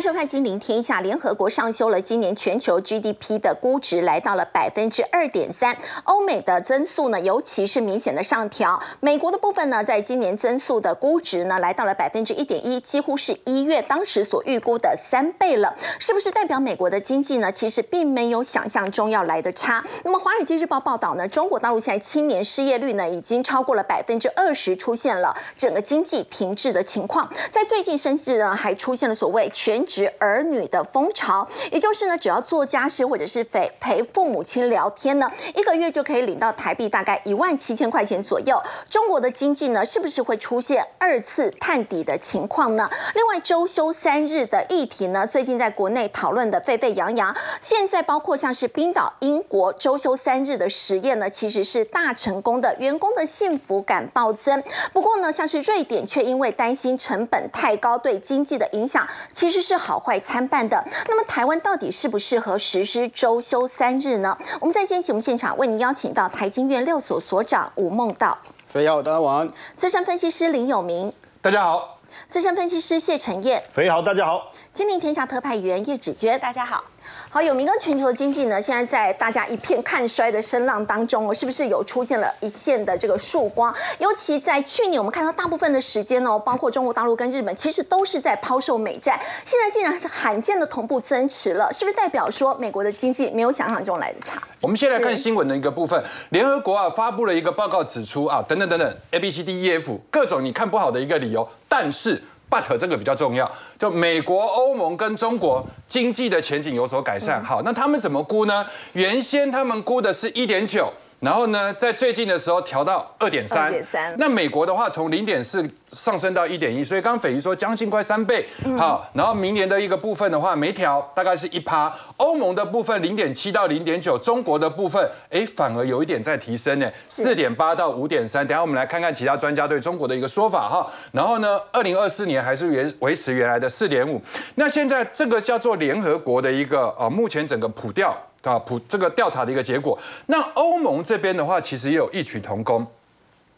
收看《金陵天下》。联合国上修了今年全球 GDP 的估值，来到了百分之二点三。欧美的增速呢，尤其是明显的上调。美国的部分呢，在今年增速的估值呢，来到了百分之一点一，几乎是一月当时所预估的三倍了。是不是代表美国的经济呢，其实并没有想象中要来的差？那么《华尔街日报》报道呢，中国大陆现在青年失业率呢，已经超过了百分之二十，出现了整个经济停滞的情况。在最近甚至呢，还出现了所谓全职儿女的风潮，也就是呢，只要做家事或者是陪陪父母亲聊天呢，一个月就可以领到台币大概一万七千块钱左右。中国的经济呢，是不是会出现二次探底的情况呢？另外，周休三日的议题呢，最近在国内讨论的沸沸扬扬。现在包括像是冰岛、英国周休三日的实验呢，其实是大成功的，员工的幸福感暴增。不过呢，像是瑞典却因为担心成本太高，对经济的影响。其实是好坏参半的。那么台湾到底适不适合实施周休三日呢？我们在今天节目现场为您邀请到台经院六所所长吴梦道，肥好，大家晚安。资深分析师林有明，大家好。资深分析师谢承彦，肥好，大家好。金陵天下特派员叶芷娟，大家好。好，有明跟全球经济呢，现在在大家一片看衰的声浪当中，哦，是不是有出现了一线的这个曙光？尤其在去年，我们看到大部分的时间哦，包括中国大陆跟日本，其实都是在抛售美债，现在竟然是罕见的同步增持了，是不是代表说美国的经济没有想象中来的差？我们先来看新闻的一个部分，联合国啊发布了一个报告，指出啊，等等等等，A B C D E F 各种你看不好的一个理由，但是。But 这个比较重要，就美国、欧盟跟中国经济的前景有所改善。好，那他们怎么估呢？原先他们估的是一点九。然后呢，在最近的时候调到二点三，那美国的话从零点四上升到一点一，所以刚刚斐仪说将近快三倍。好，然后明年的一个部分的话没调，大概是一趴。欧盟的部分零点七到零点九，中国的部分哎反而有一点在提升呢，四点八到五点三。等下我们来看看其他专家对中国的一个说法哈。然后呢，二零二四年还是原维持原来的四点五。那现在这个叫做联合国的一个呃，目前整个普调。啊，普这个调查的一个结果，那欧盟这边的话，其实也有异曲同工。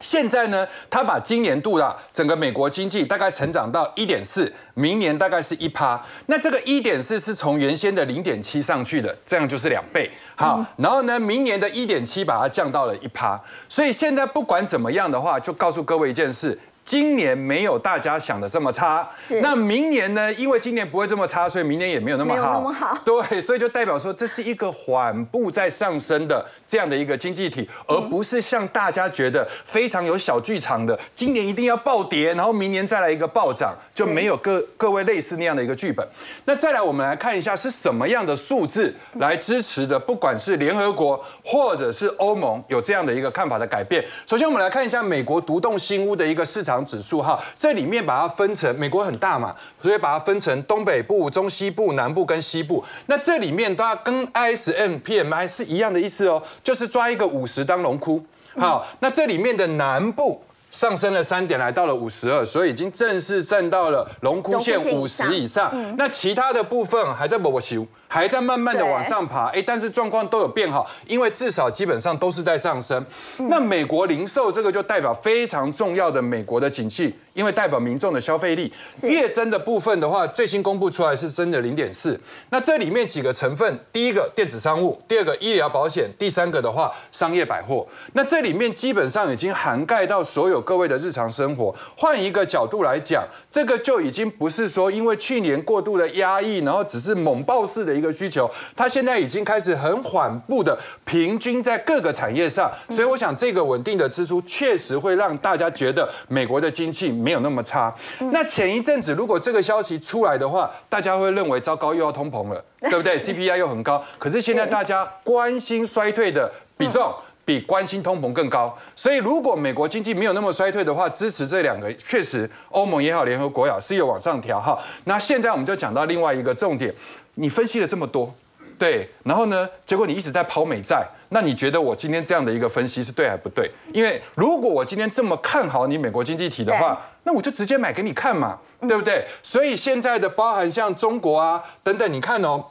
现在呢，他把今年度的整个美国经济大概成长到一点四，明年大概是一趴。那这个一点四是从原先的零点七上去的，这样就是两倍。好，然后呢，明年的一点七把它降到了一趴。所以现在不管怎么样的话，就告诉各位一件事。今年没有大家想的这么差，那明年呢？因为今年不会这么差，所以明年也没有那么好。那么好。对，所以就代表说这是一个缓步在上升的这样的一个经济体，而不是像大家觉得非常有小剧场的，今年一定要暴跌，然后明年再来一个暴涨，就没有各各位类似那样的一个剧本。那再来，我们来看一下是什么样的数字来支持的，不管是联合国或者是欧盟有这样的一个看法的改变。首先，我们来看一下美国独栋新屋的一个市场。指数哈，这里面把它分成美国很大嘛，所以把它分成东北部、中西部、南部跟西部。那这里面它跟 ISM PMI 是一样的意思哦，就是抓一个五十当龙窟。好，那这里面的南部上升了三点，来到了五十二，所以已经正式站到了龙窟线五十以上。那其他的部分还在波波修。还在慢慢的往上爬，哎，但是状况都有变好，因为至少基本上都是在上升。那美国零售这个就代表非常重要的美国的景气，因为代表民众的消费力。月增的部分的话，最新公布出来是增的零点四。那这里面几个成分，第一个电子商务，第二个医疗保险，第三个的话商业百货。那这里面基本上已经涵盖到所有各位的日常生活。换一个角度来讲，这个就已经不是说因为去年过度的压抑，然后只是猛爆式的一。个需求，它现在已经开始很缓步的平均在各个产业上，所以我想这个稳定的支出确实会让大家觉得美国的经济没有那么差。那前一阵子如果这个消息出来的话，大家会认为糟糕又要通膨了，对不对？CPI 又很高，可是现在大家关心衰退的比重。比关心通膨更高，所以如果美国经济没有那么衰退的话，支持这两个确实，欧盟也好，联合国也好是有往上调哈。那现在我们就讲到另外一个重点，你分析了这么多，对，然后呢，结果你一直在抛美债，那你觉得我今天这样的一个分析是对还不对？因为如果我今天这么看好你美国经济体的话，那我就直接买给你看嘛，对不对？所以现在的包含像中国啊等等，你看哦。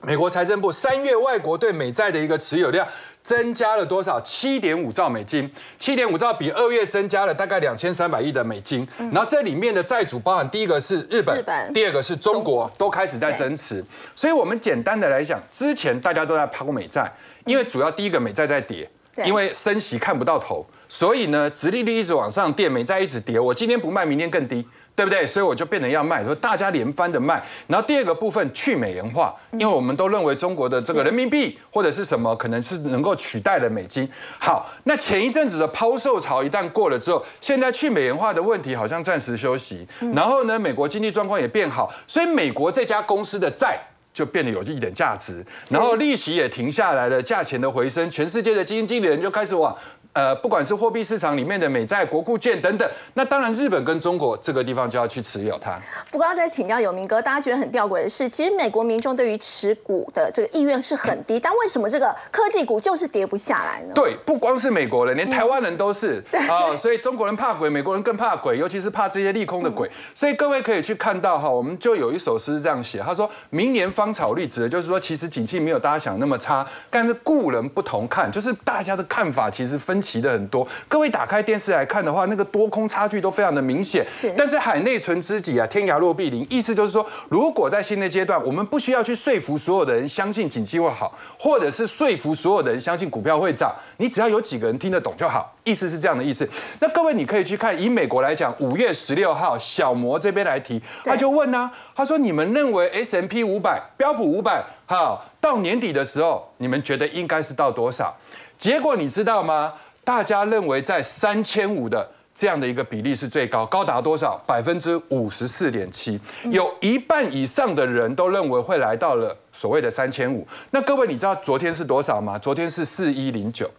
美国财政部三月外国对美债的一个持有量增加了多少？七点五兆美金，七点五兆比二月增加了大概两千三百亿的美金。然后这里面的债主包含第一个是日本，日本第二个是中国，都开始在增持。所以我们简单的来讲，之前大家都在抛美债，因为主要第一个美债在跌，因为升息看不到头，所以呢，殖利率一直往上垫，美债一直跌。我今天不卖，明天更低。对不对？所以我就变成要卖，说大家连番的卖。然后第二个部分去美元化，因为我们都认为中国的这个人民币或者是什么，可能是能够取代了美金。好，那前一阵子的抛售潮一旦过了之后，现在去美元化的问题好像暂时休息。然后呢，美国经济状况也变好，所以美国这家公司的债。就变得有一点价值，然后利息也停下来了，价钱的回升，全世界的基金经理人就开始往呃，不管是货币市场里面的美债、国库券等等，那当然日本跟中国这个地方就要去持有它。不过要再请教有明哥，大家觉得很吊诡的是，其实美国民众对于持股的这个意愿是很低，但为什么这个科技股就是跌不下来呢？对，不光是美国人，连台湾人都是啊、所以中国人怕鬼，美国人更怕鬼，尤其是怕这些利空的鬼。所以各位可以去看到哈，我们就有一首诗这样写，他说明年芳草绿，指的就是说，其实景气没有大家想的那么差，但是故人不同看，就是大家的看法其实分歧的很多。各位打开电视来看的话，那个多空差距都非常的明显。是但是海内存知己啊，天涯若比邻，意思就是说，如果在新的阶段，我们不需要去说服所有的人相信景气会好，或者是说服所有的人相信股票会涨，你只要有几个人听得懂就好。意思是这样的意思。那各位你可以去看，以美国来讲，五月十六号小摩这边来提，他就问呢、他说你们认为 S M P 五百、标普五百，好到年底的时候，你们觉得应该是到多少？结果你知道吗？大家认为在三千五的这样的一个比例是最高，高达多少？百分之五十四点七，有一半以上的人都认为会来到了所谓的三千五。那各位，你知道昨天是多少吗？昨天是四一零九。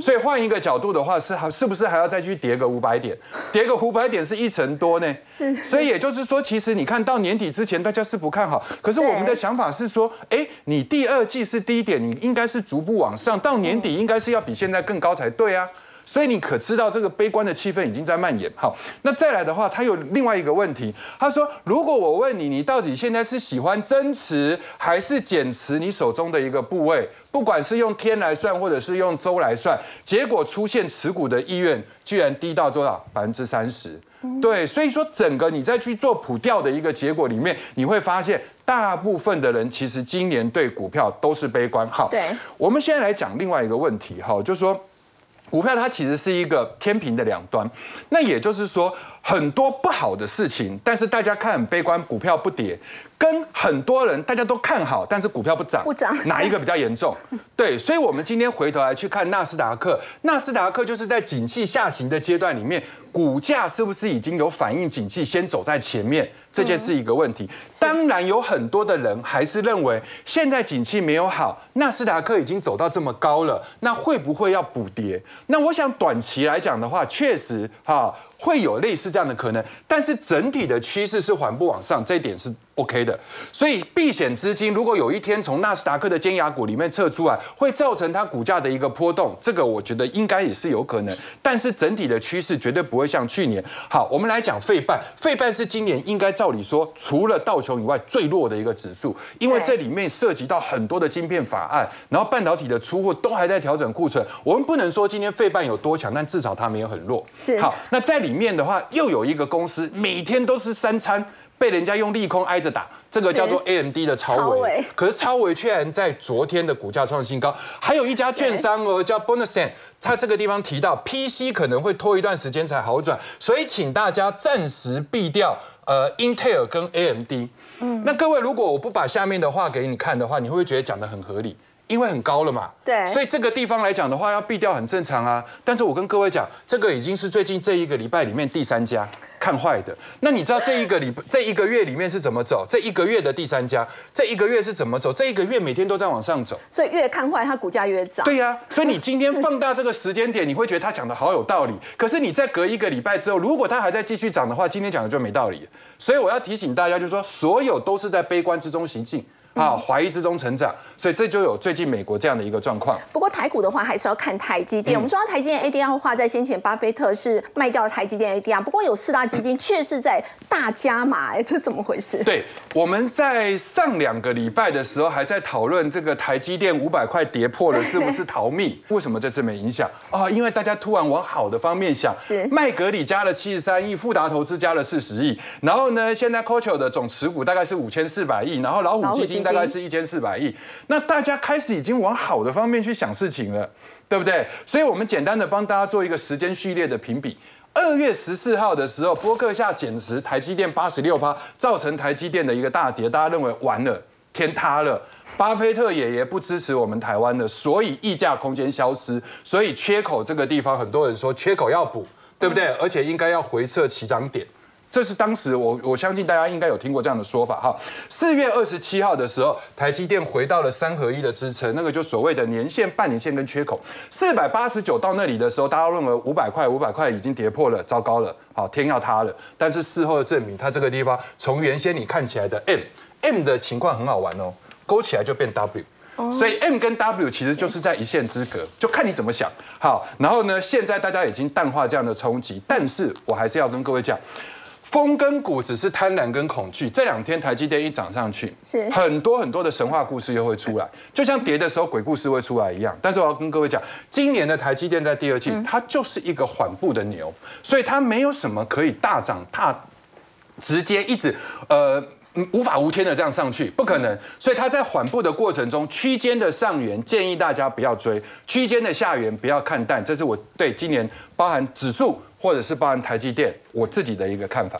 所以换一个角度的话，是还是不是还要再去跌个五百点？跌个五百点是一成多呢。是所以也就是说，其实你看到年底之前，大家是不看好。可是我们的想法是说，哎，你第二季是低点，你应该是逐步往上，到年底应该是要比现在更高才对啊。所以你可知道这个悲观的气氛已经在蔓延。好，那再来的话，他有另外一个问题，他说，如果我问你，你到底现在是喜欢增持还是减持你手中的一个部位？不管是用天来算，或者是用周来算，结果出现持股的意愿居然低到多少？百分之三十。对，所以说整个你再去做普调的一个结果里面，你会发现大部分的人其实今年对股票都是悲观。好，对我们现在来讲另外一个问题，哈，就是说。股票它其实是一个天平的两端，那也就是说，很多不好的事情，但是大家看很悲观，股票不跌，跟很多人大家都看好，但是股票不涨，不涨哪一个比较严重？对，所以我们今天回头来去看纳斯达克，纳斯达克就是在景气下行的阶段里面，股价是不是已经有反映景气，先走在前面？这件是一个问题。当然有很多的人还是认为现在景气没有好，纳斯达克已经走到这么高了，那会不会要补跌？那我想短期来讲的话，确实哈、会有类似这样的可能，但是整体的趋势是缓步往上，这一点是 OK 的。所以避险资金如果有一天从纳斯达克的尖牙股里面撤出来，会造成它股价的一个波动，这个我觉得应该也是有可能。但是整体的趋势绝对不会像去年。好，我们来讲费半，费半是今年应该照理说除了道琼以外最弱的一个指数，因为对这里面涉及到很多的晶片法案，然后半导体的出货都还在调整库存。我们不能说今天费半有多强，但至少它没有很弱。是好，那在里面的话，又有一个公司每天都是三餐被人家用利空挨着打，这个叫做 AMD 的超超微微。可是超微却然在昨天的股价创新高，还有一家券商哦叫 Bonusen，它这个地方提到 PC 可能会拖一段时间才好转，所以请大家暂时避掉呃 Intel 跟 AMD。嗯，那各位如果我不把下面的话给你看的话，你会不会觉得讲的很合理？因为很高了嘛，对所以这个地方来讲的话，要避掉很正常啊。但是我跟各位讲，这个已经是最近这一个礼拜里面第三家看坏的。那你知道这一个礼 这一个月里面是怎么走？这一个月的第三家，这一个月是怎么走？这一个月每天都在往上走。所以越看坏，它股价越涨。对呀、所以你今天放大这个时间点，你会觉得他讲的好有道理。可是你再隔一个礼拜之后，如果它还在继续涨的话，今天讲的就没道理。所以我要提醒大家，就是说，所有都是在悲观之中行进。啊，怀疑之中成长，所以这就有最近美国这样的一个状况。不过台股的话，还是要看台积电。我们说到台积电 ADR 话，在先前巴菲特是卖掉了台积电 ADR，不过有四大基金却是在大加码，哎，这怎么回事？对，我们在上两个礼拜的时候还在讨论这个台积电五百块跌破了是不是逃命？为什么这次没影响啊？因为大家突然往好的方面想，是麦格里加了七十三亿，富达投资加了四十亿，然后呢，现在 Coach 的总持股大概是五千四百亿，然后老虎基金大概是一千四百亿，那大家开始已经往好的方面去想事情了，对不对？所以我们简单的帮大家做一个时间序列的评比。二月十四号的时候，波克夏减持台积电八十六趴，造成台积电的一个大跌，大家认为完了，天塌了。巴菲特爷爷不支持我们台湾的，所以溢价空间消失，所以缺口这个地方，很多人说缺口要补，对不对？而且应该要回撤起涨点。这是当时我我相信大家应该有听过这样的说法哈。四月二十七号的时候，台积电回到了三合一的支撑，那个就所谓的年线、半年线跟缺口。四百八十九到那里的时候，大家认为五百块，五百块已经跌破了，糟糕了，好天要塌了。但是事后的证明，它这个地方从原先你看起来的 M M 的情况很好玩哦，勾起来就变 W。所以 M 跟 W 其实就是在一线之隔，就看你怎么想。好，然后呢，现在大家已经淡化这样的冲击，但是我还是要跟各位讲。风跟谷只是贪婪跟恐惧。这两天台积电一涨上去，是很多很多的神话故事又会出来，就像跌的时候鬼故事会出来一样。但是我要跟各位讲，今年的台积电在第二季，它就是一个缓步的牛，所以它没有什么可以大涨大，直接一直呃无法无天的这样上去，不可能。所以它在缓步的过程中，区间的上缘建议大家不要追，区间的下缘不要看淡。这是我对今年包含指数。或者是包含台积电，我自己的一个看法。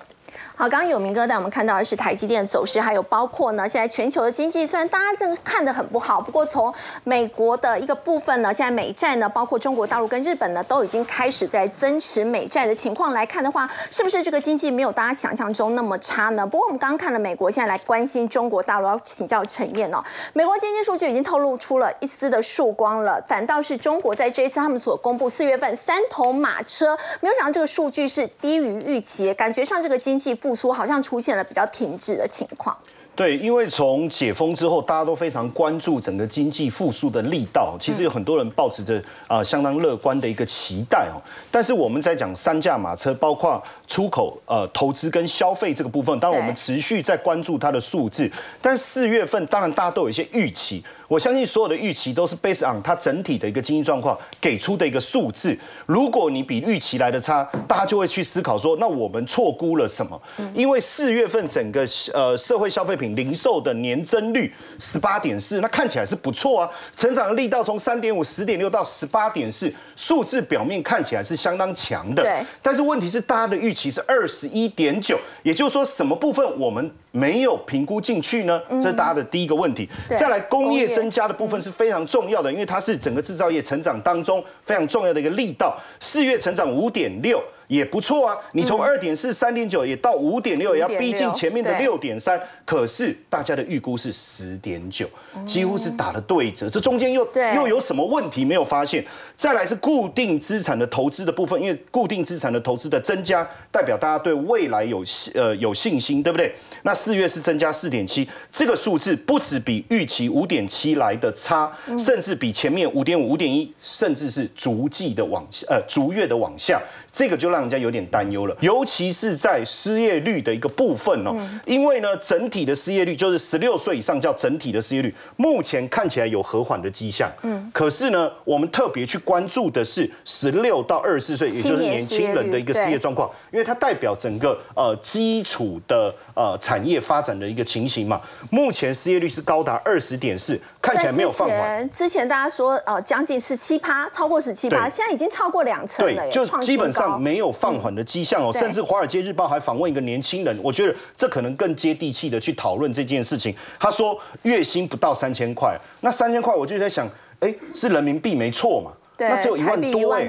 好，刚刚有明哥带我们看到的是台积电走势，还有包括呢，现在全球的经济虽然大家正看得很不好，不过从美国的一个部分呢，现在美债呢，包括中国大陆跟日本呢，都已经开始在增持美债的情况来看的话，是不是这个经济没有大家想象中那么差呢？不过我们刚刚看了美国，现在来关心中国大陆，要请教陈燕哦。美国经济数据已经透露出了一丝的曙光了，反倒是中国在这一次他们所公布四月份三头马车，没有想到这个数据是低于预期，感觉上这个经济。复苏好像出现了比较停滞的情况。对，因为从解封之后，大家都非常关注整个经济复苏的力道。其实有很多人抱持着啊相当乐观的一个期待哦。但是我们在讲三驾马车，包括出口、呃投资跟消费这个部分，当然我们持续在关注它的数字。但四月份，当然大家都有一些预期。我相信所有的预期都是 based on 它整体的一个经济状况给出的一个数字。如果你比预期来的差，大家就会去思考说，那我们错估了什么？因为四月份整个呃社会消费品零售的年增率十八点四，那看起来是不错啊，成长的力道从三点五、十点六到十八点四，数字表面看起来是相当强的。对。但是问题是，大家的预期是二十一点九，也就是说，什么部分我们？没有评估进去呢，这是大家的第一个问题。再来，工业增加的部分是非常重要的，因为它是整个制造业成长当中非常重要的一个力道。四月成长五点六。也不错啊，你从二点四、三点九也到五点六，也要逼近前面的六点三。可是大家的预估是十点九，几乎是打了对折。这中间又又有什么问题没有发现？再来是固定资产的投资的部分，因为固定资产的投资的增加，代表大家对未来有呃有信心，对不对？那四月是增加四点七，这个数字不止比预期五点七来的差，甚至比前面五点五、五点一，甚至是逐季的往下，呃逐月的往下。这个就让人家有点担忧了，尤其是在失业率的一个部分哦，因为呢，整体的失业率就是十六岁以上叫整体的失业率，目前看起来有和缓的迹象。嗯，可是呢，我们特别去关注的是十六到二十四岁，也就是年轻人的一个失业状况，因为它代表整个呃基础的呃产业发展的一个情形嘛。目前失业率是高达二十点四，看起来没有放缓。之前大家说呃将近十七趴，超过十七趴，现在已经超过两成了，就基本上。没有放缓的迹象哦，甚至《华尔街日报》还访问一个年轻人，我觉得这可能更接地气的去讨论这件事情。他说月薪不到三千块，那三千块我就在想，哎，是人民币没错嘛？那只有一万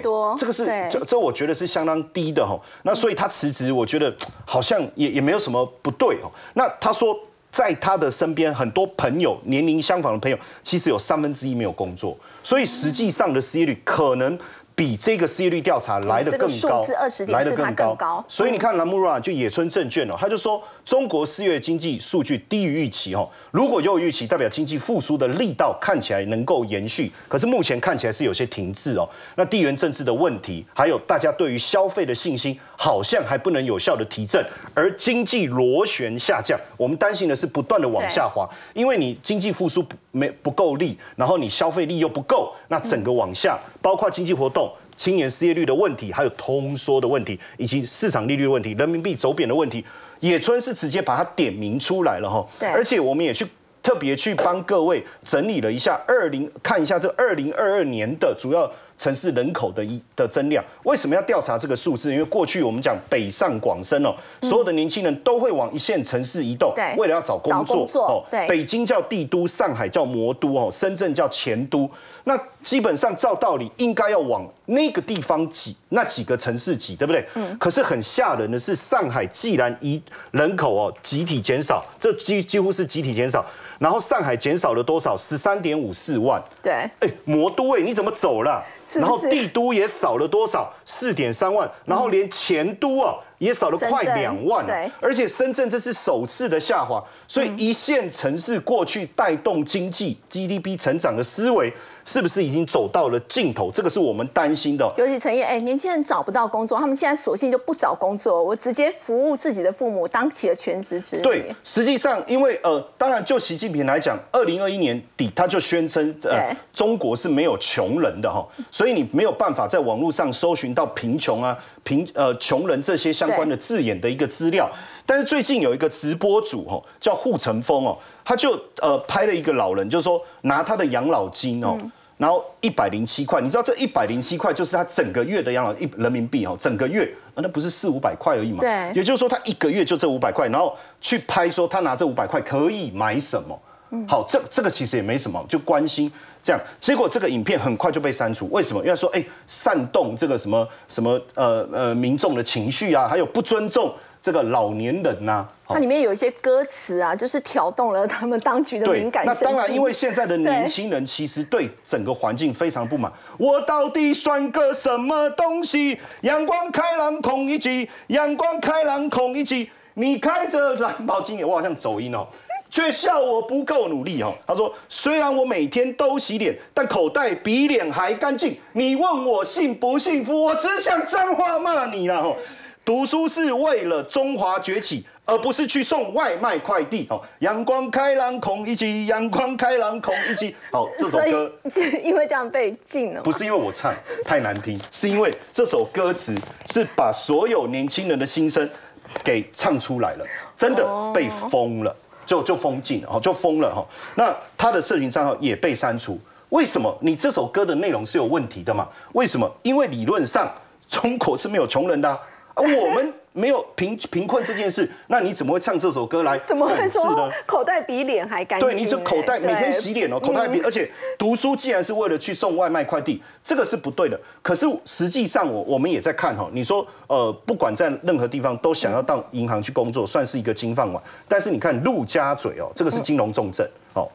多哎，这个是这这我觉得是相当低的哈。那所以他辞职，我觉得好像也也没有什么不对哦。那他说，在他的身边很多朋友年龄相仿的朋友，其实有三分之一没有工作，所以实际上的失业率可能。比这个失业率调查来的更高，来的更高。所以你看，兰姆拉就野村证券哦，他就说中国四月经济数据低于预期哦。如果有预期，代表经济复苏的力道看起来能够延续。可是目前看起来是有些停滞哦。那地缘政治的问题，还有大家对于消费的信心，好像还不能有效的提振，而经济螺旋下降，我们担心的是不断的往下滑，因为你经济复苏没不够力，然后你消费力又不够，那整个往下，包括经济活动。青年失业率的问题，还有通缩的问题，以及市场利率问题、人民币走贬的问题，野村是直接把它点名出来了哈。对，而且我们也去特别去帮各位整理了一下二零，看一下这二零二二年的主要。城市人口的一的增量，为什么要调查这个数字？因为过去我们讲北上广深哦，所有的年轻人都会往一线城市移动，为了要找工作哦。北京叫帝都，上海叫魔都哦，深圳叫前都。那基本上照道理应该要往那个地方挤，那几个城市挤，对不对？嗯。可是很吓人的是，上海既然移人口哦集体减少，这几几乎是集体减少。然后上海减少了多少？十三点五四万。对。哎，魔都哎，你怎么走了？然后帝都也少了多少？四点三万。然后连前都啊。也少了快两万，对，而且深圳这是首次的下滑，所以一线城市过去带动经济 GDP 成长的思维，是不是已经走到了尽头？这个是我们担心的。尤其陈业，哎，年轻人找不到工作，他们现在索性就不找工作，我直接服务自己的父母，当起了全职职对，实际上，因为呃，当然就习近平来讲，二零二一年底他就宣称，呃，中国是没有穷人的哈，所以你没有办法在网络上搜寻到贫穷啊。贫呃穷人这些相关的字眼的一个资料，但是最近有一个直播主哦，叫护城风哦，他就呃拍了一个老人，就是说拿他的养老金哦，然后一百零七块，你知道这一百零七块就是他整个月的养老一人民币哦，整个月那不是四五百块而已嘛，对，也就是说他一个月就这五百块，然后去拍说他拿这五百块可以买什么。好，这这个其实也没什么，就关心这样。结果这个影片很快就被删除，为什么？因为说，哎，煽动这个什么什么呃呃民众的情绪啊，还有不尊重这个老年人呐。它里面有一些歌词啊，就是挑动了他们当局的敏感。那当然，因为现在的年轻人其实对整个环境非常不满。我到底算个什么东西？阳光开朗孔乙己，阳光开朗孔乙己。你开着蓝宝金，我好像走音哦。却笑我不够努力哦。他说：“虽然我每天都洗脸，但口袋比脸还干净。你问我幸不幸福？我只想脏话骂你了哦。读书是为了中华崛起，而不是去送外卖快递哦。阳光开朗孔一起，阳光开朗孔一起。好，这首歌因为这样被禁了。不是因为我唱太难听，是因为这首歌词是把所有年轻人的心声给唱出来了，真的被封了。”就就封禁哦，就封了哈。那他的社群账号也被删除，为什么？你这首歌的内容是有问题的嘛？为什么？因为理论上中国是没有穷人的，而我们。没有贫贫困这件事，那你怎么会唱这首歌来怎么会说口袋比脸还干净？对，你这口袋每天洗脸哦，口袋比，而且读书既然是为了去送外卖快递，这个是不对的。可是实际上，我我们也在看哈，你说呃，不管在任何地方都想要到银行去工作，算是一个金饭碗。但是你看陆家嘴哦，这个是金融重镇。哦，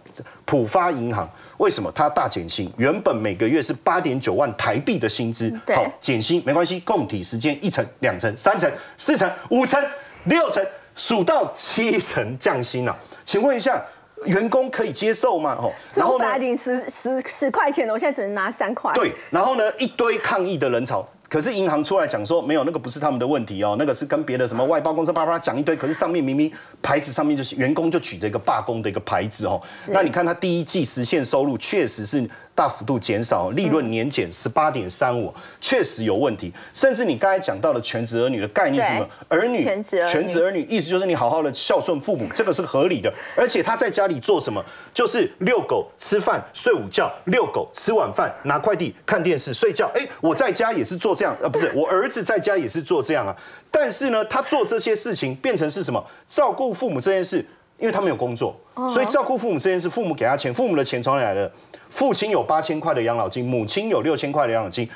浦发银行为什么它大减薪？原本每个月是八点九万台币的薪资，好减薪没关系，供体时间一层、两层、三层、四层、五层、六层，数到七层降薪了。请问一下，员工可以接受吗？哦，然后呢？领十十十块钱的，我现在只能拿三块。对，然后呢，一堆抗议的人潮。可是银行出来讲说，没有那个不是他们的问题哦，那个是跟别的什么外包公司叭叭讲一堆。可是上面明明牌子上面就是员工就举着一个罢工的一个牌子哦。那你看他第一季实现收入确实是。大幅度减少，利润年减十八点三五，确实有问题。甚至你刚才讲到的全职儿女的概念，什么儿女全职全职儿女，意思就是你好好的孝顺父母，这个是合理的。而且他在家里做什么，就是遛狗、吃饭、睡午觉、遛狗、吃晚饭、拿快递、看电视、睡觉。哎，我在家也是做这样，呃，不是 我儿子在家也是做这样啊。但是呢，他做这些事情变成是什么？照顾父母这件事，因为他没有工作，所以照顾父母这件事，父母给他钱，父母的钱从哪来的？父亲有八千块的养老金，母亲有六千块的养老金，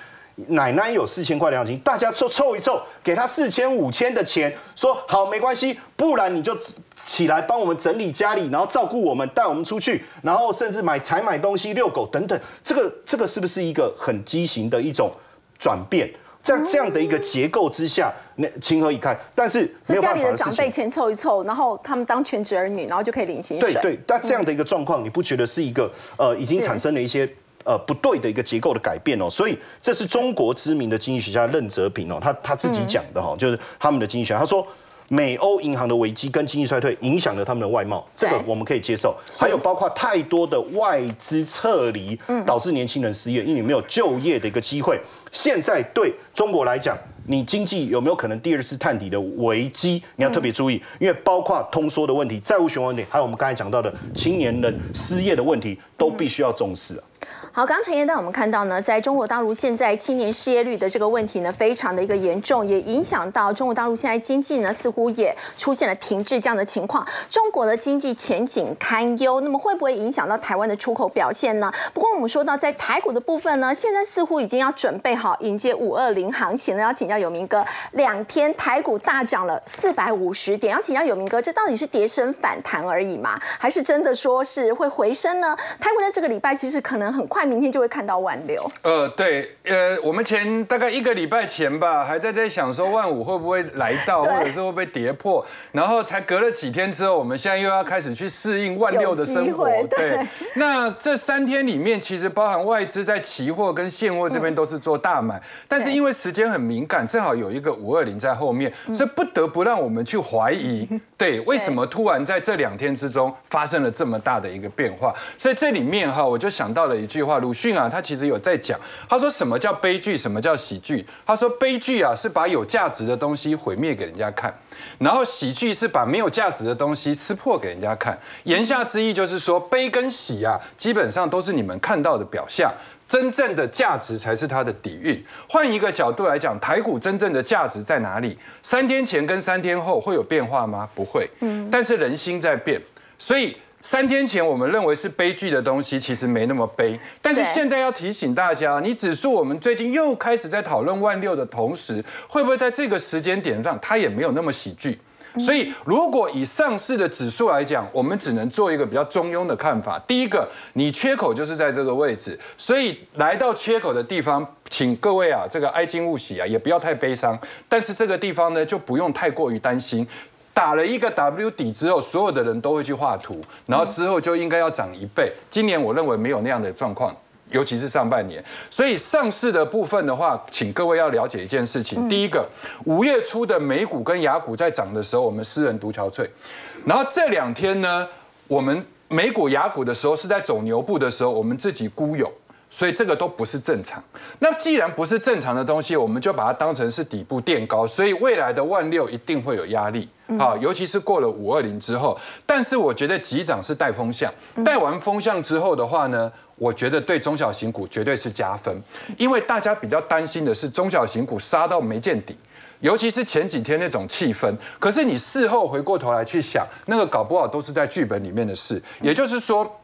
奶奶有四千块的养老金，大家凑凑一凑，给他四千五千的钱，说好没关系，不然你就起来帮我们整理家里，然后照顾我们，带我们出去，然后甚至买菜买东西、遛狗等等，这个这个是不是一个很畸形的一种？转变。在这样的一个结构之下，那情何以堪？但是所以家里的长辈钱凑一凑，然后他们当全职儿女，然后就可以领薪水。对对，但这样的一个状况，你不觉得是一个呃，已经产生了一些呃不对的一个结构的改变哦？所以这是中国知名的经济学家任泽平哦，他他自己讲的哈，就是他们的经济学，他说。美欧银行的危机跟经济衰退影响了他们的外贸，这个我们可以接受。还有包括太多的外资撤离，导致年轻人失业，因为没有就业的一个机会。现在对中国来讲，你经济有没有可能第二次探底的危机？你要特别注意，因为包括通缩的问题、债务循环问题，还有我们刚才讲到的青年人失业的问题，都必须要重视啊。好，刚刚陈彦带我们看到呢，在中国大陆现在青年失业率的这个问题呢，非常的一个严重，也影响到中国大陆现在经济呢，似乎也出现了停滞这样的情况。中国的经济前景堪忧，那么会不会影响到台湾的出口表现呢？不过我们说到在台股的部分呢，现在似乎已经要准备好迎接五二零行情了。要请教有明哥，两天台股大涨了四百五十点，要请教有明哥，这到底是跌升反弹而已吗？还是真的说是会回升呢？台股在这个礼拜其实可能很快。明天就会看到万六。呃，对，呃，我们前大概一个礼拜前吧，还在在想说万五会不会来到，或者是会不会跌破，然后才隔了几天之后，我们现在又要开始去适应万六的生活。对，那这三天里面，其实包含外资在期货跟现货这边都是做大买，但是因为时间很敏感，正好有一个五二零在后面，所以不得不让我们去怀疑，对，为什么突然在这两天之中发生了这么大的一个变化？所以这里面哈，我就想到了一句话。鲁迅啊，他其实有在讲，他说什么叫悲剧，什么叫喜剧？他说悲剧啊是把有价值的东西毁灭给人家看，然后喜剧是把没有价值的东西撕破给人家看。言下之意就是说，悲跟喜啊，基本上都是你们看到的表象，真正的价值才是它的底蕴。换一个角度来讲，台股真正的价值在哪里？三天前跟三天后会有变化吗？不会。嗯，但是人心在变，所以。三天前我们认为是悲剧的东西，其实没那么悲。但是现在要提醒大家，你指数我们最近又开始在讨论万六的同时，会不会在这个时间点上，它也没有那么喜剧？所以，如果以上市的指数来讲，我们只能做一个比较中庸的看法。第一个，你缺口就是在这个位置，所以来到缺口的地方，请各位啊，这个哀矜勿喜啊，也不要太悲伤。但是这个地方呢，就不用太过于担心。打了一个 W 底之后，所有的人都会去画图，然后之后就应该要涨一倍。今年我认为没有那样的状况，尤其是上半年。所以上市的部分的话，请各位要了解一件事情：第一个，五月初的美股跟雅股在涨的时候，我们私人独憔悴；然后这两天呢，我们美股雅股的时候是在走牛步的时候，我们自己孤勇。所以这个都不是正常。那既然不是正常的东西，我们就把它当成是底部垫高。所以未来的万六一定会有压力啊，尤其是过了五二零之后。但是我觉得急涨是带风向，带完风向之后的话呢，我觉得对中小型股绝对是加分，因为大家比较担心的是中小型股杀到没见底，尤其是前几天那种气氛。可是你事后回过头来去想，那个搞不好都是在剧本里面的事。也就是说。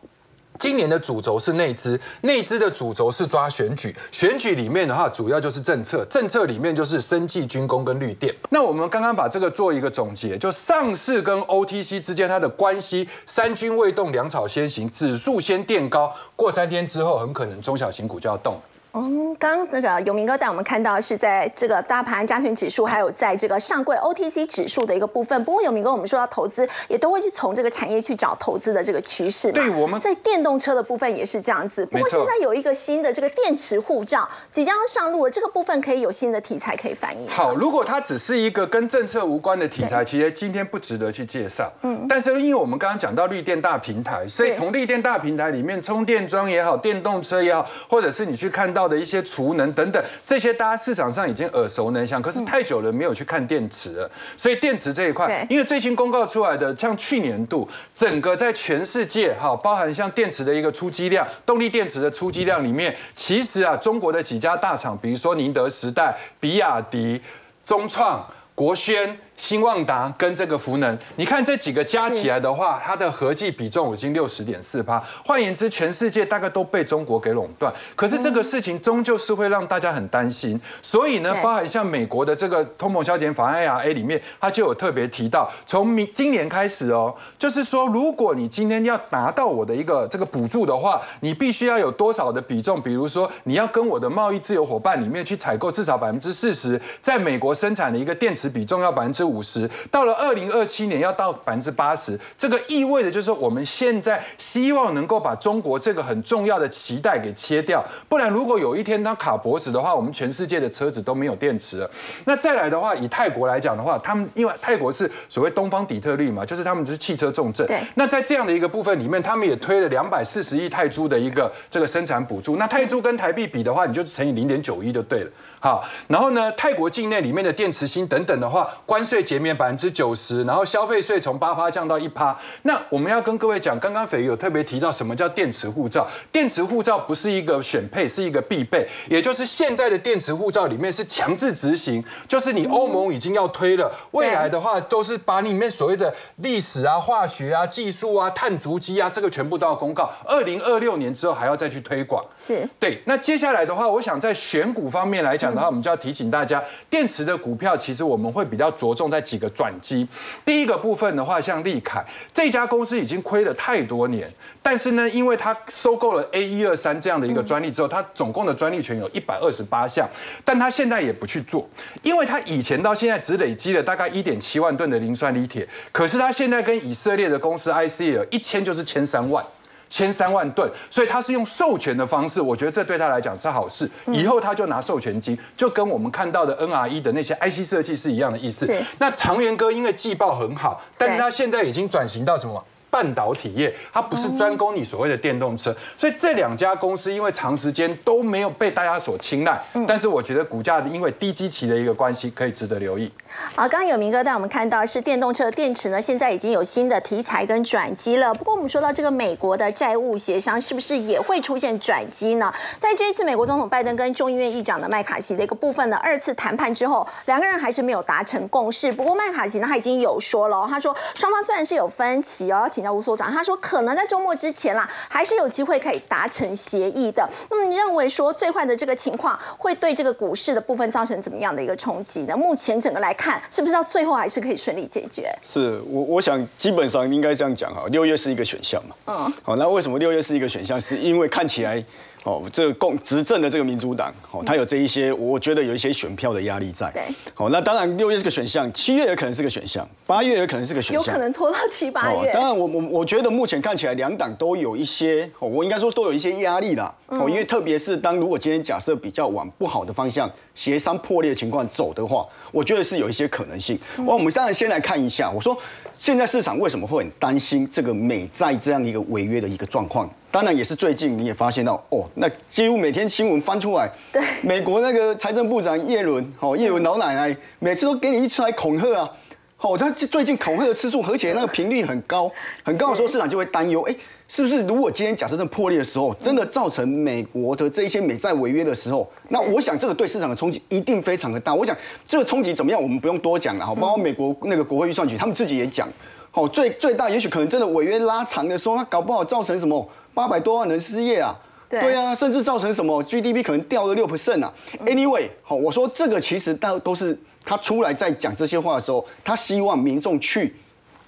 今年的主轴是内资，内资的主轴是抓选举，选举里面的话主要就是政策，政策里面就是生技、军工跟绿电。那我们刚刚把这个做一个总结，就上市跟 OTC 之间它的关系，三军未动，粮草先行，指数先垫高，过三天之后，很可能中小型股就要动。嗯，刚刚那个永明哥带我们看到是在这个大盘加权指数，还有在这个上柜 OTC 指数的一个部分。不过永明哥，我们说到投资，也都会去从这个产业去找投资的这个趋势。对，我们在电动车的部分也是这样子。不过现在有一个新的这个电池护照即将上路了，这个部分可以有新的题材可以反映。好，如果它只是一个跟政策无关的题材，其实今天不值得去介绍。嗯。但是因为我们刚刚讲到绿电大平台，所以从绿电大平台里面，充电桩也好，电动车也好，或者是你去看到的一些储能。等等，这些大家市场上已经耳熟能详，可是太久了没有去看电池了。所以电池这一块，因为最新公告出来的，像去年度整个在全世界哈，包含像电池的一个出机量，动力电池的出机量里面，其实啊，中国的几家大厂，比如说宁德时代、比亚迪、中创、国轩。兴旺达跟这个福能，你看这几个加起来的话，它的合计比重已经六十点四趴。换言之，全世界大概都被中国给垄断。可是这个事情终究是会让大家很担心。所以呢，包含像美国的这个通膨消减法案 IRA 里面，它就有特别提到，从明今年开始哦，就是说，如果你今天要拿到我的一个这个补助的话，你必须要有多少的比重？比如说，你要跟我的贸易自由伙伴里面去采购至少百分之四十，在美国生产的一个电池比重要百分之。五十到了二零二七年要到百分之八十，这个意味着就是我们现在希望能够把中国这个很重要的脐带给切掉，不然如果有一天它卡脖子的话，我们全世界的车子都没有电池了。那再来的话，以泰国来讲的话，他们因为泰国是所谓东方底特律嘛，就是他们就是汽车重镇。对。那在这样的一个部分里面，他们也推了两百四十亿泰铢的一个这个生产补助。那泰铢跟台币比的话，你就乘以零点九一就对了。好，然后呢，泰国境内里面的电池芯等等的话，关税减免百分之九十，然后消费税从八趴降到一趴。那我们要跟各位讲，刚刚斐有特别提到什么叫电池护照？电池护照不是一个选配，是一个必备。也就是现在的电池护照里面是强制执行，就是你欧盟已经要推了，未来的话都是把里面所谓的历史啊、化学啊、技术啊、碳足迹啊，这个全部都要公告。二零二六年之后还要再去推广。是对。那接下来的话，我想在选股方面来讲。然后我们就要提醒大家，电池的股票其实我们会比较着重在几个转机。第一个部分的话，像利凯这家公司已经亏了太多年，但是呢，因为它收购了 A 一二三这样的一个专利之后，它总共的专利权有一百二十八项，但它现在也不去做，因为它以前到现在只累积了大概一点七万吨的磷酸锂铁，可是它现在跟以色列的公司 ICL 一签就是签三万。千三万吨，所以他是用授权的方式，我觉得这对他来讲是好事。以后他就拿授权金，就跟我们看到的 NRE 的那些 IC 设计是一样的意思。那长源哥因为季报很好，但是他现在已经转型到什么？半导体业，它不是专攻你所谓的电动车，所以这两家公司因为长时间都没有被大家所青睐，但是我觉得股价因为低基期的一个关系，可以值得留意。好，刚刚有明哥带我们看到是电动车电池呢，现在已经有新的题材跟转机了。不过我们说到这个美国的债务协商，是不是也会出现转机呢？在这一次美国总统拜登跟众议院议长的麦卡锡的一个部分呢，二次谈判之后，两个人还是没有达成共识。不过麦卡锡呢，他已经有说了，他说双方虽然是有分歧哦。请教吴所长，他说可能在周末之前啦，还是有机会可以达成协议的。那么你认为说最坏的这个情况会对这个股市的部分造成怎么样的一个冲击呢？目前整个来看，是不是到最后还是可以顺利解决？是我我想基本上应该这样讲哈，六月是一个选项嘛。嗯。好，那为什么六月是一个选项？是因为看起来。哦，这个共执政的这个民主党，哦，他有这一些，我觉得有一些选票的压力在。对，好，那当然六月是个选项，七月也可能是个选项，八月也可能是个选项，有可能拖到七八月。当然，我我我觉得目前看起来两党都有一些，哦我应该说都有一些压力啦。哦，因为特别是当如果今天假设比较往不好的方向协商破裂情况走的话，我觉得是有一些可能性。我们当然先来看一下，我说现在市场为什么会很担心这个美债这样一个违约的一个状况？当然也是最近你也发现到哦，那几乎每天新闻翻出来，对，美国那个财政部长耶伦，哦，耶伦老奶奶每次都给你一出来恐吓啊，哦，他最近恐吓的次数而且那个频率很高，很高的时候，市场就会担忧，哎，是不是如果今天假设这破裂的时候，真的造成美国的这一些美债违约的时候，那我想这个对市场的冲击一定非常的大。我想这个冲击怎么样，我们不用多讲了，好，包括美国那个国会预算局，他们自己也讲，好，最最大也许可能真的违约拉长的时候，它搞不好造成什么？八百多万人失业啊，对啊，甚至造成什么 GDP 可能掉了六 percent 啊。Anyway，好，我说这个其实大都是他出来在讲这些话的时候，他希望民众去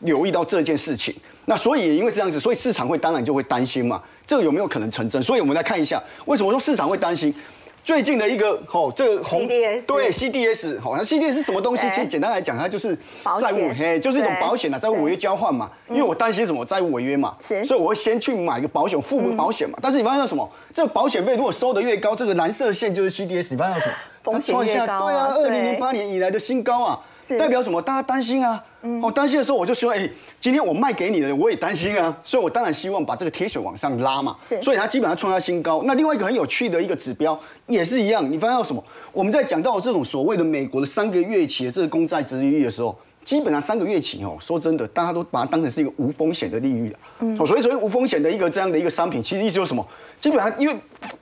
留意到这件事情。那所以因为这样子，所以市场会当然就会担心嘛，这个有没有可能成真？所以我们来看一下，为什么说市场会担心？最近的一个哦，这个红对 CDS 好，那 CDS 是什么东西？其实简单来讲，它就是债务，嘿，就是一种保险啊，债务违约交换嘛。因为我担心什么？债务违约嘛，所以我会先去买个保险，付保险嘛。但是你发现什么？这个保险费如果收的越高，这个蓝色线就是 CDS，你发现什么？风险越高，对啊，二零零八年以来的新高啊，代表什么？大家担心啊。我，担心的时候我就说，哎，今天我卖给你的，我也担心啊，所以我当然希望把这个贴水往上拉嘛。是，所以它基本上创下新高。那另外一个很有趣的一个指标也是一样，你发现到什么？我们在讲到这种所谓的美国的三个月期的这个公债殖利率的时候，基本上三个月期哦，说真的，大家都把它当成是一个无风险的利率啊。嗯。哦，所以所谓无风险的一个这样的一个商品，其实意思就是什么？基本上因为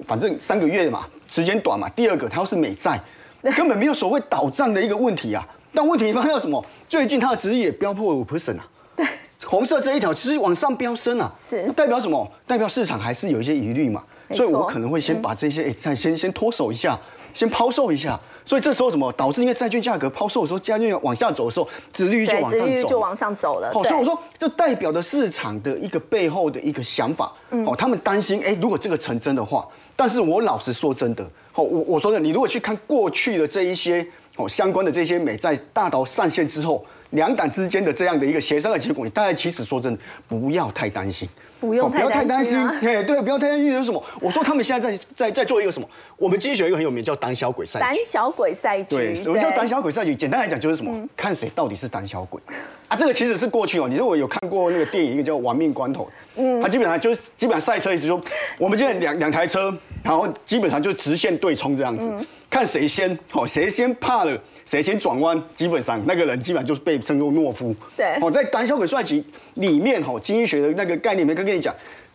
反正三个月嘛，时间短嘛。第二个，它又是美债，根本没有所谓倒账的一个问题啊。但问题发现什么？最近它的值也飙破五 percent 啊。对，红色这一条其实往上飙升啊，是代表什么？代表市场还是有一些疑虑嘛。所以我可能会先把这些哎，再先先脱手一下，先抛售一下。所以这时候什么导致？因为债券价格抛售的时候，债券往下走的时候，殖利率就往上走，就往上走了。好，所以我说，这代表的市场的一个背后的一个想法。哦，他们担心，哎，如果这个成真的话，但是我老实说真的，哦，我我说的，你如果去看过去的这一些相关的这些美在大刀上线之后，两党之间的这样的一个协商的结果，你大概其实说真的，不要太担心。不用不要太担心，哎，对，不要太担心。有什么？我说他们现在在在在做一个什么？我们今天学一个很有名叫胆小鬼赛局。胆小鬼赛局。对，什么叫胆小鬼赛局？简单来讲就是什么？看谁到底是胆小鬼啊！这个其实是过去哦。你如果有看过那个电影，一个叫《亡命关头》，嗯，他基本上就是基本上赛车意思说，我们现在两两台车，然后基本上就直线对冲这样子，看谁先，哦，谁先怕了。谁先转弯，基本上那个人基本上就是被称作懦夫。对，哦，在胆小鬼帅气里面，哈，经济学的那个概念里面，跟跟你讲，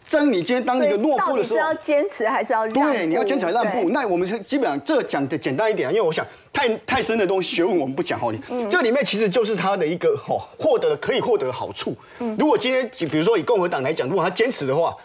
当你今天当一个懦夫的时候，是要坚持还是要让对，你要坚持让步。那我们基本上这讲的简单一点，因为我想太太深的东西学问我们不讲哈。你这里面其实就是他的一个哈获得可以获得好处。嗯如果今天比如说以共和党来讲，如果他坚持的话，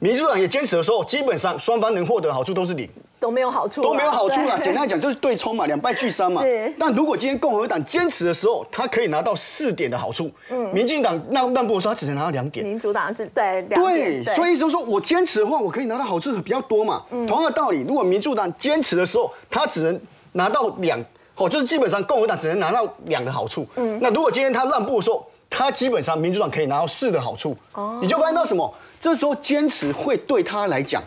民主党也坚持的时候，基本上双方能获得好处都是零。都没有好处，都没有好处了。简单讲就是对冲嘛，两败俱伤嘛。是。但如果今天共和党坚持的时候，他可以拿到四点的好处。嗯。民进党让让步的时候，他只能拿到两点。民主党是对两点。对。所以意思说我坚持的话，我可以拿到好处比较多嘛。嗯。同样的道理，如果民主党坚持的时候，他只能拿到两，哦，就是基本上共和党只能拿到两个好处。嗯。那如果今天他让步的时候，他基本上民主党可以拿到四的好处。哦。你就发现到什么？这时候坚持会对他来讲。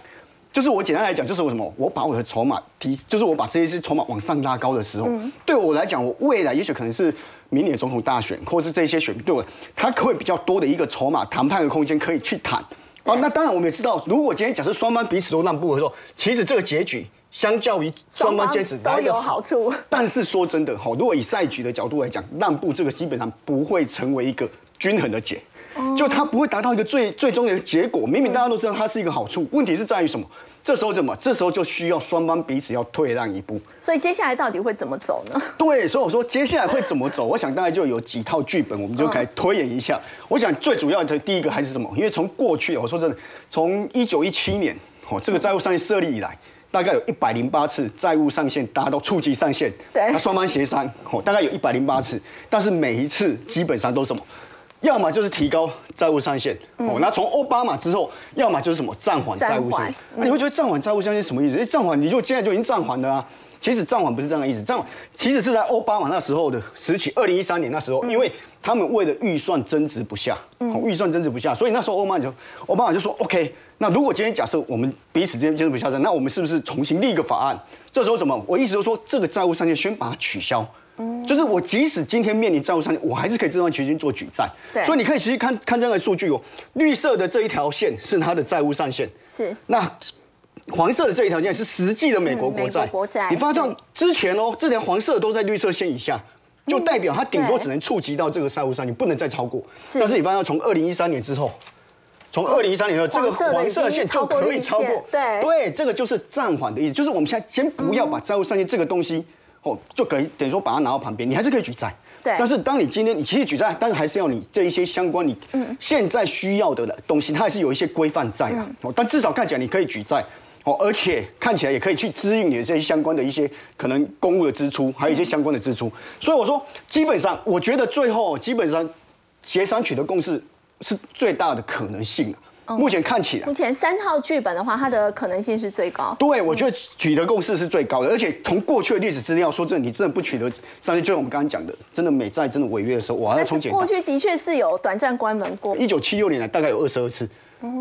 就是我简单来讲，就是我什么，我把我的筹码提，就是我把这一支筹码往上拉高的时候，对我来讲，我未来也许可能是明年总统大选，或是这些选对我，他可会比较多的一个筹码谈判的空间可以去谈。啊，那当然我们也知道，如果今天假设双方彼此都让步的时候，其实这个结局相较于双方坚持都有好处。但是说真的，哈，如果以赛局的角度来讲，让步这个基本上不会成为一个均衡的解。就它不会达到一个最最终的结果。明明大家都知道它是一个好处，问题是在于什么？这时候怎么？这时候就需要双方彼此要退让一步。所以接下来到底会怎么走呢？对，所以我说接下来会怎么走？我想大概就有几套剧本，我们就可以推演一下。我想最主要的第一个还是什么？因为从过去，我说真的，从一九一七年哦，这个债务上限设立以来，大概有一百零八次债务上限达到触及上限，对，那双方协商哦，大概有一百零八次，但是每一次基本上都什么？要么就是提高债务上限，哦，那从奥巴马之后，要么就是什么暂缓债务上限。那你会觉得暂缓债务上限什么意思？暂缓，你就现在就已经暂缓了啊。其实暂缓不是这样的意思，暂缓其实是在奥巴马那时候的时期，二零一三年那时候，因为他们为了预算增值不下，预算增值不下，所以那时候奥巴马就奥巴马就说，OK，那如果今天假设我们彼此之间坚持不下那我们是不是重新立一个法案？这时候什么？我意思就是说，这个债务上限先把它取消。就是我即使今天面临债务上限，我还是可以这段期间做举债。对，所以你可以其实看看这样的数据哦。绿色的这一条线是它的债务上限，是。那黄色的这一条线是实际的美国国债。国债。你发现之前哦，这条黄色都在绿色线以下，就代表它顶多只能触及到这个债务上限，不能再超过。是。但是你发现从二零一三年之后，从二零一三年后，这个黄色线就可以超过。对。对，这个就是暂缓的意思，就是我们现在先不要把债务上限这个东西。哦，就可以等于说把它拿到旁边，你还是可以举债。对。但是当你今天你其实举债，但是还是要你这一些相关你现在需要的东西，它还是有一些规范在的。哦。但至少看起来你可以举债，哦，而且看起来也可以去支应你的这些相关的一些可能公务的支出，还有一些相关的支出。所以我说，基本上我觉得最后基本上协商取得共识是最大的可能性目前看起来，目前三套剧本的话，它的可能性是最高。对，我觉得取得共识是最高的，而且从过去的历史资料说，真的，你真的不取得，上次就像我们刚刚讲的，真的美债真的违约的时候，我还要重检。过去的确是有短暂关门过。一九七六年来大概有二十二次，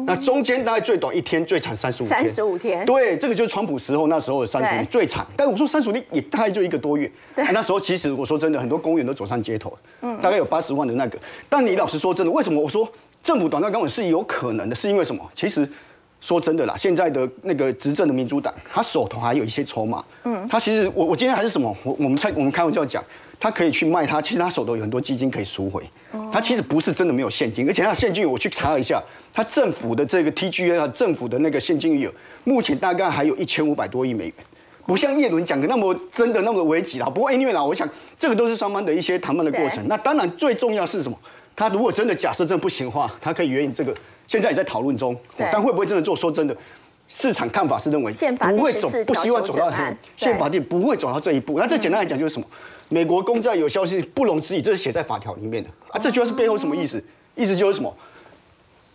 那中间大概最短一天，最长三十五天。三十五天。对，这个就是川普时候那时候的三十五天最长。但我说三十五天也大概就一个多月。对。那时候其实我说真的，很多公务员都走上街头，嗯，大概有八十万的那个。但你老实说真的，为什么我说？政府短暂根本是有可能的，是因为什么？其实说真的啦，现在的那个执政的民主党，他手头还有一些筹码。嗯，他其实我我今天还是什么？我我们开我们开玩笑讲，他可以去卖他，其实他手头有很多基金可以赎回。他其实不是真的没有现金，而且他现金我去查了一下，他政府的这个 TGA 啊，政府的那个现金余额，目前大概还有一千五百多亿美元。不像叶伦讲的那么真的那么危急啦。不过 anyway 啦，我想这个都是双方的一些谈判的过程。那当然最重要是什么？他如果真的假设真的不行的话，他可以援引这个，现在也在讨论中。但会不会真的做？说真的，市场看法是认为不会走，不希望走到宪法定不会走到这一步。那这简单来讲就是什么？美国公债有消息不容置疑，这是写在法条里面的啊。这句话是背后什么意思？意思就是什么？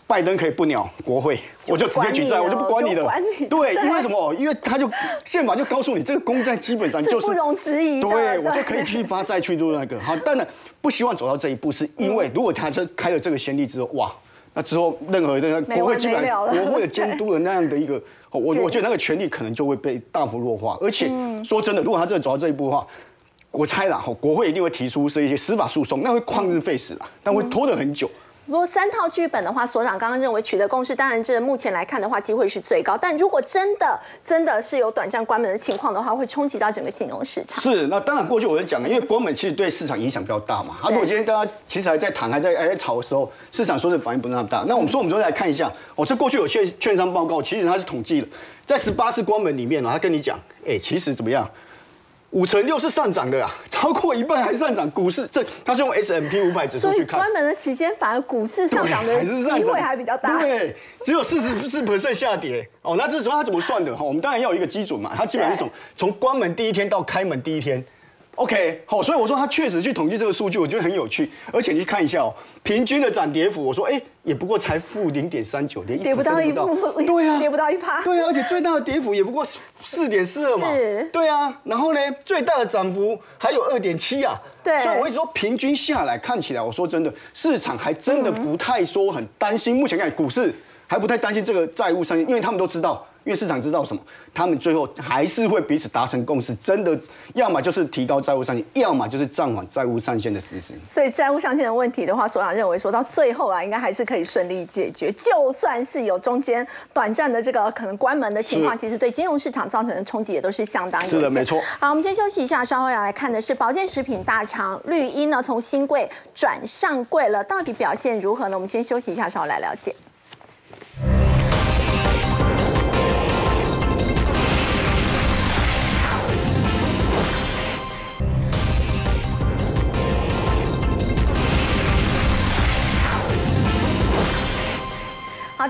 拜登可以不鸟国会，我就直接举债，我就不管你的。对，因为什么？因为他就宪法就告诉你，这个公债基本上就是不容置疑。对，我就可以去发债去做那个。好，当然不希望走到这一步，是因为如果他这开了这个先例之后，哇，那之后任何的国会基本上国会的监督的那样的一个，我我觉得那个权力可能就会被大幅弱化。而且说真的，如果他真的走到这一步的话，我猜啦，国会一定会提出是一些司法诉讼，那会旷日费时啦，但会拖得很久。如果三套剧本的话，所长刚刚认为取得共识，当然这目前来看的话，机会是最高。但如果真的真的是有短暂关门的情况的话，会冲击到整个金融市场。是，那当然过去我就讲了，因为关门其实对市场影响比较大嘛。如果今天大家其实还在谈、还在还在吵的时候，市场说的反应不是那么大。那我们说，我们就来看一下，哦，这过去有券券商报告，其实它是统计了，在十八次关门里面呢，他跟你讲，哎，其实怎么样？五成六是上涨的啊，超过一半还上涨。股市这它是用 S M P 五百指数去看，关门的期间反而股市上涨的机会还比较大。对，只有四十四 percent 下跌。哦，那这时候它怎么算的？哈，我们当然要有一个基准嘛。它基本上是从从关门第一天到开门第一天。OK，好，所以我说他确实去统计这个数据，我觉得很有趣，而且你去看一下哦，平均的涨跌幅，我说哎，也不过才负零点三九，连跌不到一步，对啊，跌不到一趴，对啊，而且最大的跌幅也不过四点四二嘛，对啊，然后呢，最大的涨幅还有二点七啊，对，所以我一直说平均下来看起来，我说真的，市场还真的不太说很担心，目前看股市还不太担心这个债务上限，因为他们都知道。因为市场知道什么，他们最后还是会彼此达成共识，真的，要么就是提高债务上限，要么就是暂缓债务上限的实施。所以债务上限的问题的话，所长认为说到最后啊，应该还是可以顺利解决。就算是有中间短暂的这个可能关门的情况，其实对金融市场造成的冲击也都是相当有限。是的，没错。好，我们先休息一下，稍后要来看的是保健食品大厂绿茵呢，从新贵转上柜了，到底表现如何呢？我们先休息一下，稍后来了解。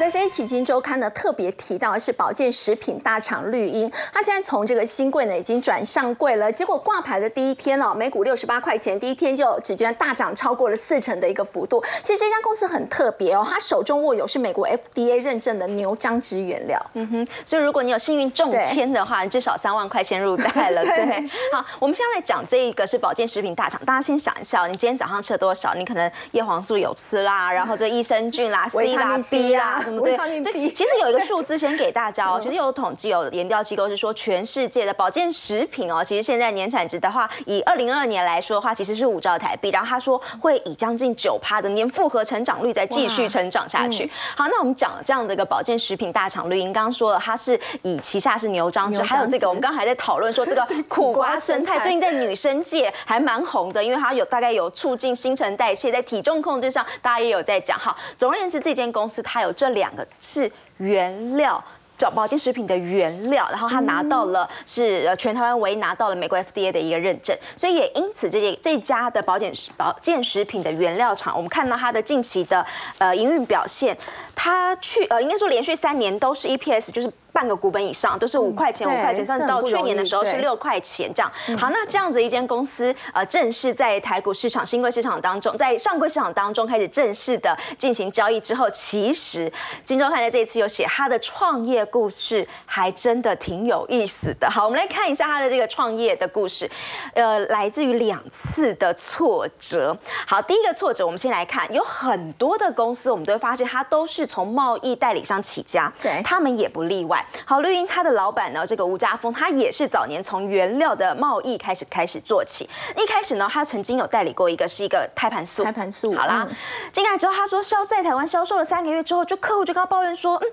在这一期《金周刊》呢，特别提到的是保健食品大厂绿茵，它现在从这个新贵呢已经转上柜了。结果挂牌的第一天哦，每股六十八块钱，第一天就只居然大涨超过了四成的一个幅度。其实这家公司很特别哦，它手中握有是美国 FDA 认证的牛樟脂原料。嗯哼，所以如果你有幸运中签的话，至少三万块钱入袋了。对，好，我们现在来讲这一个是保健食品大厂，大家先想一下，你今天早上吃了多少？你可能叶黄素有吃啦，然后这益生菌啦、C 啦、B 啦。什么对对，其实有一个数字先给大家哦。其实有统计，有研调机构是说，全世界的保健食品哦，其实现在年产值的话，以二零二二年来说的话，其实是五兆台币。然后他说会以将近九趴的年复合成长率再继续成长下去。好，那我们讲了这样的一个保健食品大厂绿茵，刚刚说了，它是以旗下是牛樟芝，还有这个我们刚刚还在讨论说这个 苦瓜生态，最近在女生界还蛮红的，因为它有大概有促进新陈代谢，在体重控制上大家也有在讲。好，总而言之，这间公司它有这。两个是原料，找保健食品的原料，然后他拿到了是呃全台湾唯一拿到了美国 FDA 的一个认证，所以也因此这些这家的保健食保健食品的原料厂，我们看到它的近期的呃营运表现，它去呃应该说连续三年都是 EPS 就是。半个股本以上都是五块钱，五块钱，甚至到去年的时候是六块钱这样。好，那这样子一间公司，呃，正式在台股市场、新贵市场当中，在上柜市场当中开始正式的进行交易之后，其实金周刊在这一次有写他的创业故事，还真的挺有意思的。好，我们来看一下他的这个创业的故事，呃，来自于两次的挫折。好，第一个挫折，我们先来看，有很多的公司，我们都会发现，它都是从贸易代理商起家，对，他们也不例外。好，绿茵它的老板呢，这个吴家峰，他也是早年从原料的贸易开始开始做起。一开始呢，他曾经有代理过一个是一个胎盘素，胎盘素。好啦，进来之后，他说销在台湾销售了三个月之后，就客户就跟他抱怨说，嗯，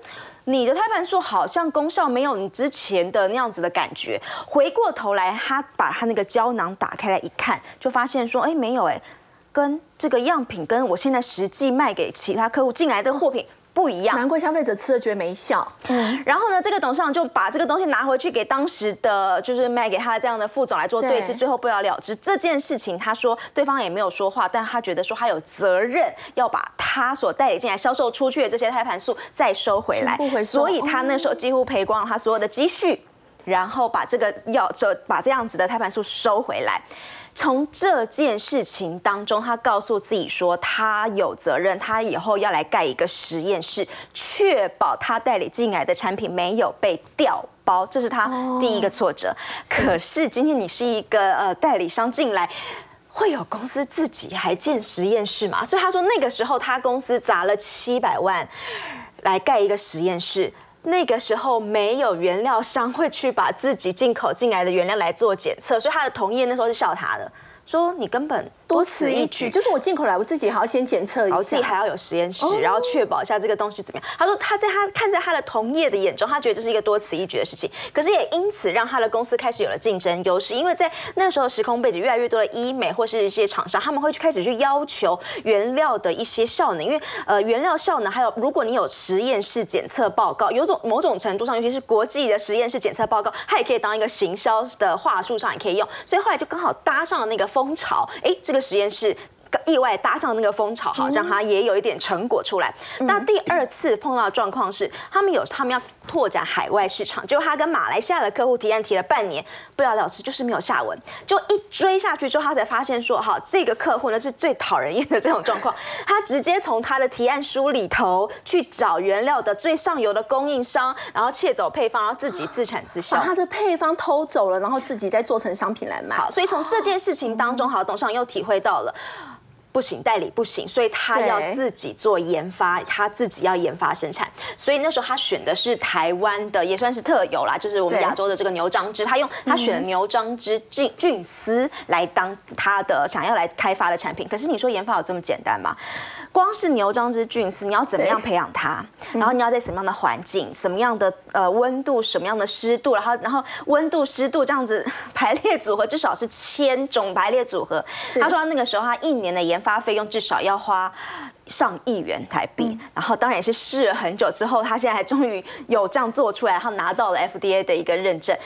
你的胎盘素好像功效没有你之前的那样子的感觉。回过头来，他把他那个胶囊打开来一看，就发现说，哎，没有，哎，跟这个样品跟我现在实际卖给其他客户进来的货品。不一样。难怪消费者吃了觉得没效。嗯，然后呢，这个董事长就把这个东西拿回去给当时的就是卖给他这样的副总来做对峙，最后不了了之。这件事情他说对方也没有说话，但他觉得说他有责任要把他所代理进来销售出去的这些胎盘素再收回来，所以他那时候几乎赔光了他所有的积蓄。然后把这个药这把这样子的胎盘素收回来。从这件事情当中，他告诉自己说，他有责任，他以后要来盖一个实验室，确保他代理进来的产品没有被调包，这是他第一个挫折。可是今天你是一个呃代理商进来，会有公司自己还建实验室吗？所以他说那个时候他公司砸了七百万来盖一个实验室。那个时候没有原料商会去把自己进口进来的原料来做检测，所以他的同业那时候是笑他的。说你根本多此一举，就是我进口来，我自己还要先检测一下，我自己还要有实验室，然后确保一下这个东西怎么样。他说他在他看在他的同业的眼中，他觉得这是一个多此一举的事情，可是也因此让他的公司开始有了竞争优势，因为在那时候时空背景，越来越多的医美或是一些厂商，他们会去开始去要求原料的一些效能，因为呃原料效能还有如果你有实验室检测报告，有种某种程度上，尤其是国际的实验室检测报告，它也可以当一个行销的话术上也可以用，所以后来就刚好搭上了那个风潮，哎。这个实验室意外搭上那个风潮，哈，让他也有一点成果出来。那第二次碰到的状况是，他们有他们要拓展海外市场，就他跟马来西亚的客户提案提了半年，不了了之，就是没有下文。就一追下去之后，他才发现说，哈，这个客户呢是最讨人厌的这种状况。他直接从他的提案书里头去找原料的最上游的供应商，然后窃走配方，然后自己自产自销，把他的配方偷走了，然后自己再做成商品来卖。好，所以从这件事情当中，好，董事长又体会到了。不行，代理不行，所以他要自己做研发，他自己要研发生产。所以那时候他选的是台湾的，也算是特有啦，就是我们亚洲的这个牛樟芝。他用他选牛樟芝菌菌丝来当他的想要来开发的产品。可是你说研发有这么简单吗？光是牛樟芝菌丝，你要怎么样培养它？然后你要在什么样的环境、什么样的呃温度、什么样的湿度，然后然后温度、湿度这样子排列组合，至少是千种排列组合。他说那个时候他一年的研发费用至少要花上亿元台币，然后当然也是试了很久之后，他现在还终于有这样做出来，然后拿到了 FDA 的一个认证。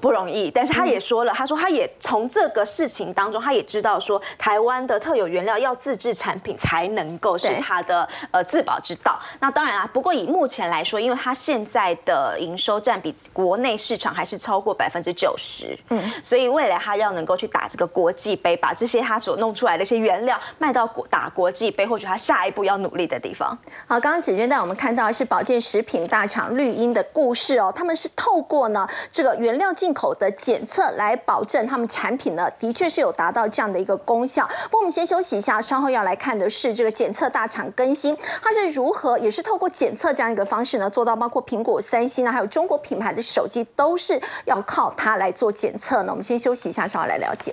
不容易，但是他也说了，他说他也从这个事情当中，他也知道说台湾的特有原料要自制产品才能够是他的呃自保之道。那当然啦，不过以目前来说，因为他现在的营收占比国内市场还是超过百分之九十，嗯，所以未来他要能够去打这个国际杯，把这些他所弄出来的一些原料卖到国打国际杯，或许他下一步要努力的地方。好，刚刚姐姐带我们看到是保健食品大厂绿茵的故事哦，他们是透过呢这个原料进。进口的检测来保证他们产品呢，的确是有达到这样的一个功效。不我们先休息一下，稍后要来看的是这个检测大厂更新，它是如何也是透过检测这样一个方式呢，做到包括苹果、三星呢，还有中国品牌的手机都是要靠它来做检测呢。我们先休息一下，稍后来了解。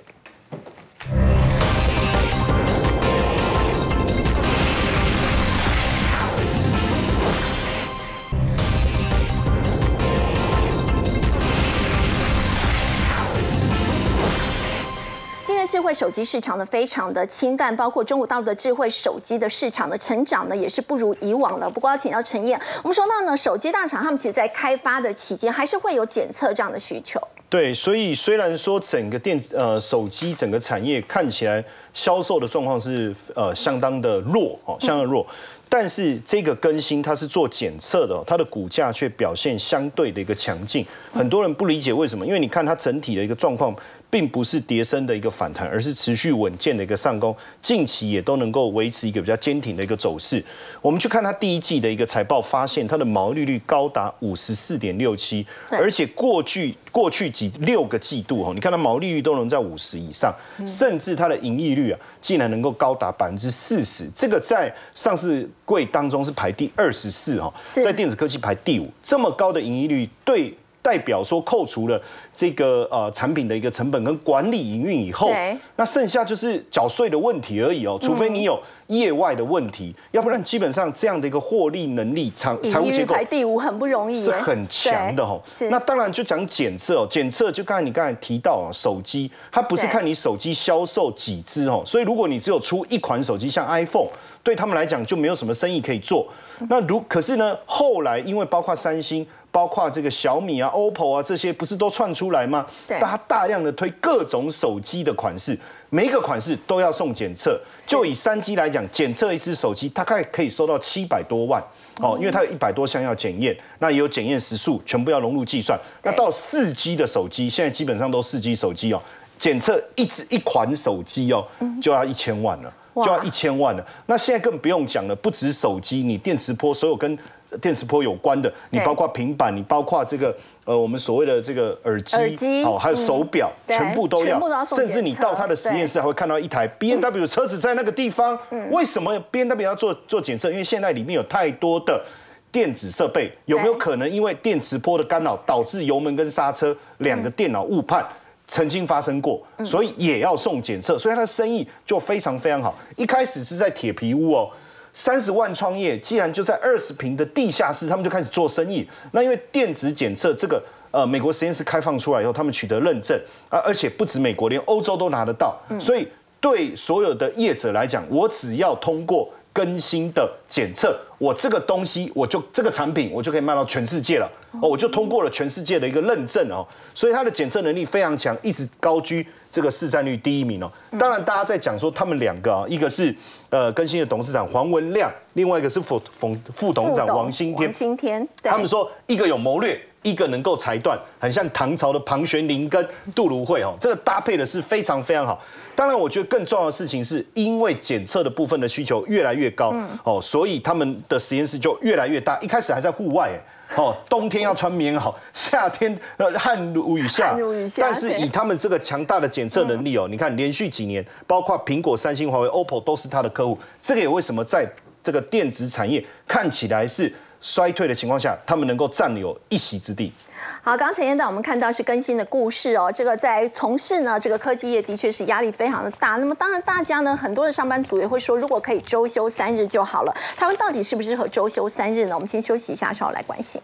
智慧手机市场呢非常的清淡，包括中国大陆的智慧手机的市场的成长呢也是不如以往了。不过要请教陈燕，我们说到呢，手机大厂他们其实在开发的期间还是会有检测这样的需求。对，所以虽然说整个电呃手机整个产业看起来销售的状况是呃相当的弱哦，相当弱，但是这个更新它是做检测的，它的股价却表现相对的一个强劲。很多人不理解为什么，因为你看它整体的一个状况。并不是跌升的一个反弹，而是持续稳健的一个上攻，近期也都能够维持一个比较坚挺的一个走势。我们去看它第一季的一个财报，发现它的毛利率高达五十四点六七，而且过去过去几六个季度哈，你看它毛利率都能在五十以上，甚至它的盈利率啊，竟然能够高达百分之四十，这个在上市柜当中是排第二十四哈，在电子科技排第五，这么高的盈利率对。代表说扣除了这个呃产品的一个成本跟管理营运以后，那剩下就是缴税的问题而已哦。除非你有业外的问题，要不然基本上这样的一个获利能力、财财务结构排第五很不容易，是很强的哦。那当然就讲检测哦，检测就刚才你刚才提到啊，手机它不是看你手机销售几只哦，所以如果你只有出一款手机，像 iPhone，对他们来讲就没有什么生意可以做。那如可是呢，后来因为包括三星。包括这个小米啊、OPPO 啊这些，不是都串出来吗？对，大家大量的推各种手机的款式，每一个款式都要送检测。就以三 G 来讲，检测一只手机大概可以收到七百多万哦，因为它有一百多项要检验，那也有检验时数，全部要融入计算。那到四 G 的手机，现在基本上都四 G 手机哦，检测一只一款手机哦，就要一千万了，就要一千万了。那现在更不用讲了，不止手机，你电磁波所有跟电磁波有关的，你包括平板，你包括这个呃，我们所谓的这个耳机，哦，还有手表，全部都要，甚至你到他的实验室还会看到一台 B N W 车子在那个地方。为什么 B N W 要做做检测？因为现在里面有太多的电子设备，有没有可能因为电磁波的干扰导致油门跟刹车两个电脑误判？曾经发生过，所以也要送检测，所以他的生意就非常非常好。一开始是在铁皮屋哦。三十万创业，既然就在二十平的地下室，他们就开始做生意。那因为电子检测这个，呃，美国实验室开放出来以后，他们取得认证啊，而且不止美国，连欧洲都拿得到。所以对所有的业者来讲，我只要通过更新的检测，我这个东西，我就这个产品，我就可以卖到全世界了。哦，我就通过了全世界的一个认证哦，所以它的检测能力非常强，一直高居这个市占率第一名哦。当然，大家在讲说他们两个啊，一个是呃更新的董事长黄文亮，另外一个是副副副董事长王新天。王新天，他们说一个有谋略，一个能够裁断，很像唐朝的庞玄林跟杜如晦哦，这个搭配的是非常非常好。当然，我觉得更重要的事情是因为检测的部分的需求越来越高哦，所以他们的实验室就越来越大。一开始还在户外。哦，冬天要穿棉袄，夏天呃汗如雨下。但是以他们这个强大的检测能力哦，你看连续几年，包括苹果、三星、华为、OPPO 都是他的客户。这个也为什么在这个电子产业看起来是衰退的情况下，他们能够占有一席之地。好，刚陈院长我们看到是更新的故事哦。这个在从事呢，这个科技业的确是压力非常的大。那么当然，大家呢很多的上班族也会说，如果可以周休三日就好了。他们到底适不适合周休三日呢？我们先休息一下，稍后来关心。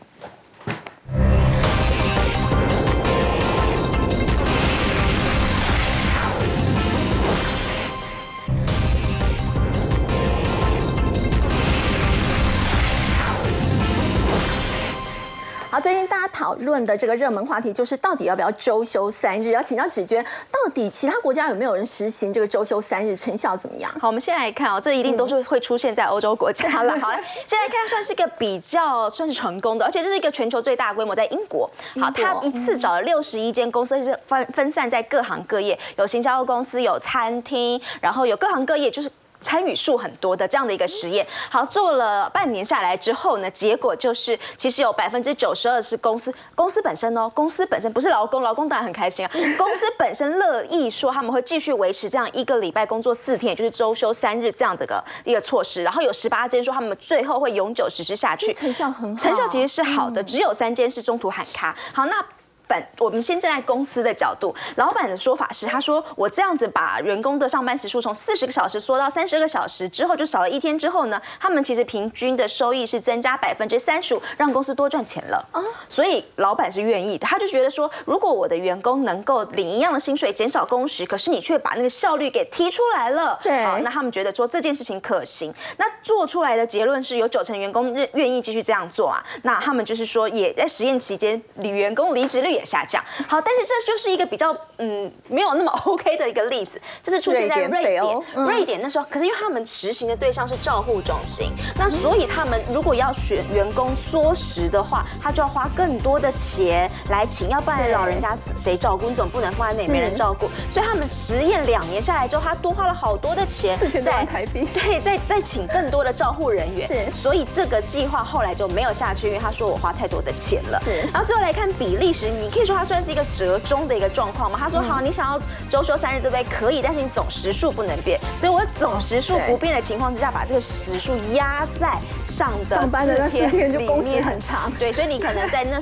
最近大家讨论的这个热门话题就是到底要不要周休三日？要请教子娟，到底其他国家有没有人实行这个周休三日，成效怎么样？好，我们先来看哦，这一定都是会出现在欧洲国家了。好嘞，现在看算是一个比较算是成功的，而且这是一个全球最大规模，在英国。好，他一次找了六十一间公司，是分分散在各行各业，有行销公司，有餐厅，然后有各行各业，就是。参与数很多的这样的一个实验，好做了半年下来之后呢，结果就是其实有百分之九十二是公司公司本身哦，公司本身不是劳工，劳工当然很开心啊，公司本身乐意说他们会继续维持这样一个礼拜工作四天，也就是周休三日这样的个一个措施，然后有十八间说他们最后会永久实施下去，成效很好，成效其实是好的，只有三间是中途喊卡。好，那。本我们先站在公司的角度，老板的说法是，他说我这样子把员工的上班时数从四十个小时缩到三十个小时之后，就少了一天之后呢，他们其实平均的收益是增加百分之三十五，让公司多赚钱了。啊，所以老板是愿意的，他就觉得说，如果我的员工能够领一样的薪水，减少工时，可是你却把那个效率给提出来了，对，好，那他们觉得说这件事情可行。那做出来的结论是有九成员工愿愿意继续这样做啊，那他们就是说也在实验期间，离员工离职率。也下降，好，但是这就是一个比较嗯没有那么 OK 的一个例子，这是出现在瑞典，瑞典那时候，可是因为他们实行的对象是照护中心，那所以他们如果要选员工缩时的话，他就要花更多的钱来请，要不然老人家谁照顾？你总不能放在那没人照顾，所以他们实验两年下来之后，他多花了好多的钱，四千多万台币，对，再再请更多的照护人员，是，所以这个计划后来就没有下去，因为他说我花太多的钱了，是，然后最后来看比利时。你可以说它算是一个折中的一个状况吗？他说好，你想要周休三日，对不对？可以，但是你总时数不能变。所以我总时数不变的情况之下，把这个时数压在上的上班的那四天就工时很长。对，所以你可能在那。